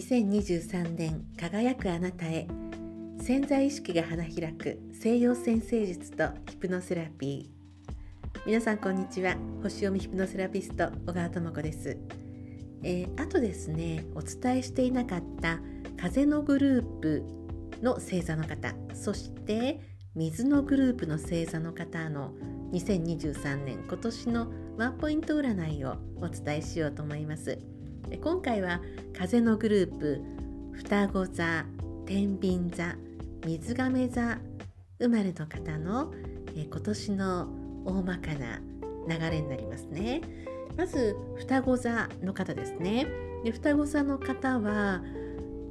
2023年輝くあなたへ潜在意識が花開く西洋先生術とヒプノセラピー。皆さんこんにちは。星読みヒプノセラピスト小川智子です、えー、あとですねお伝えしていなかった風のグループの星座の方そして水のグループの星座の方の2023年今年のワンポイント占いをお伝えしようと思います。今回は風のグループ双子座天秤座水亀座生まれの方の今年の大まかな流れになりますね。まず双子座の方ですね。で双子座の方は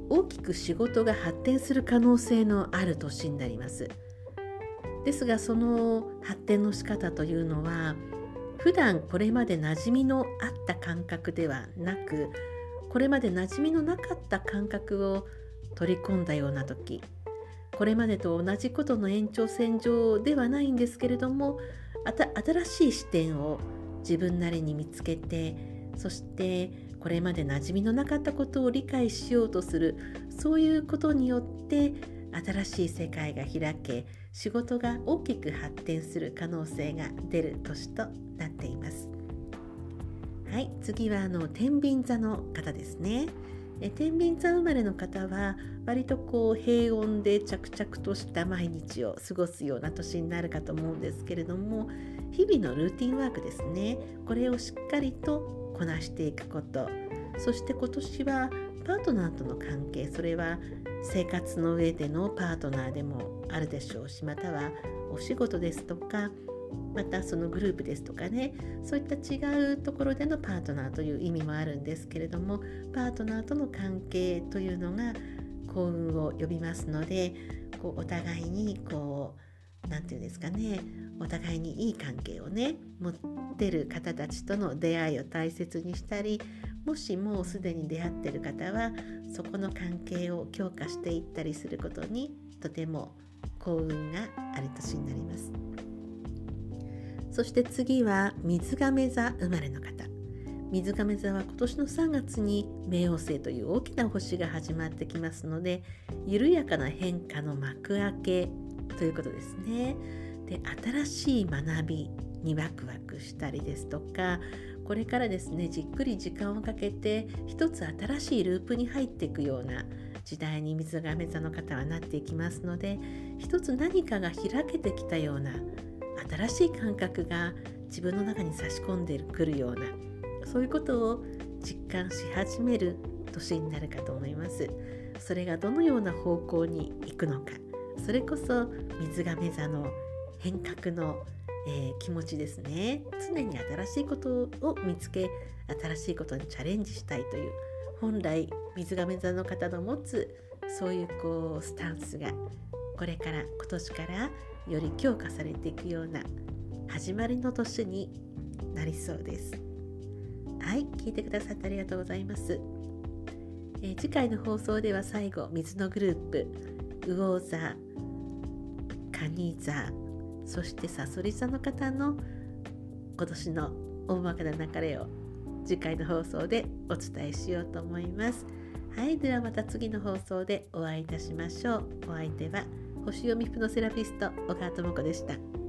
大きく仕事が発展する可能性のある年になります。ですがその発展の仕方というのは普段これまで馴染みのあった感覚ではなくこれまで馴染みのなかった感覚を取り込んだような時これまでと同じことの延長線上ではないんですけれども新しい視点を自分なりに見つけてそしてこれまで馴染みのなかったことを理解しようとするそういうことによって新しい世界が開け仕事が大きく発展する可能性が出る年となっています。はい次はあの天秤座の方ですね。天秤座生まれの方は割とこう平穏で着々とした毎日を過ごすような年になるかと思うんですけれども日々のルーティンワークですね。これをしっかりとこなしていくこと。そして今年はパートナーとの関係それは生活の上でのパートナーでもあるでしょうしまたはお仕事ですとかまたそのグループですとかねそういった違うところでのパートナーという意味もあるんですけれどもパートナーとの関係というのが幸運を呼びますのでこうお互いにこう何て言うんですかねお互いにいい関係をね持ってる方たちとの出会いを大切にしたりもしもうすでに出会ってる方はそこの関係を強化していったりすることにとても幸運がある年になります。そして次は水亀座生まれの方。水亀座は今年の3月に冥王星という大きな星が始まってきますので緩やかな変化の幕開けということですねで新しい学びにワクワクしたりですとかこれからですねじっくり時間をかけて一つ新しいループに入っていくような時代に水亀座の方はなっていきますので一つ何かが開けてきたような新しい感覚が自分の中に差し込んでくるようなそういうことを実感し始める年になるかと思います。それがどのような方向に行くのかそれこそ水亀座の変革のえー、気持ちですね。常に新しいことを見つけ新しいことにチャレンジしたいという本来水亀座の方の持つそういうこうスタンスがこれから今年からより強化されていくような始まりの年になりそうです。はい聞いてくださってありがとうございます、えー、次回の放送では最後水のグループ魚座蟹座そしてさそり座の方の今年の大まかな流れを次回の放送でお伝えしようと思います。はい、ではまた次の放送でお会いいたしましょう。お相手は星読みヒプノセラピスト小川智子でした。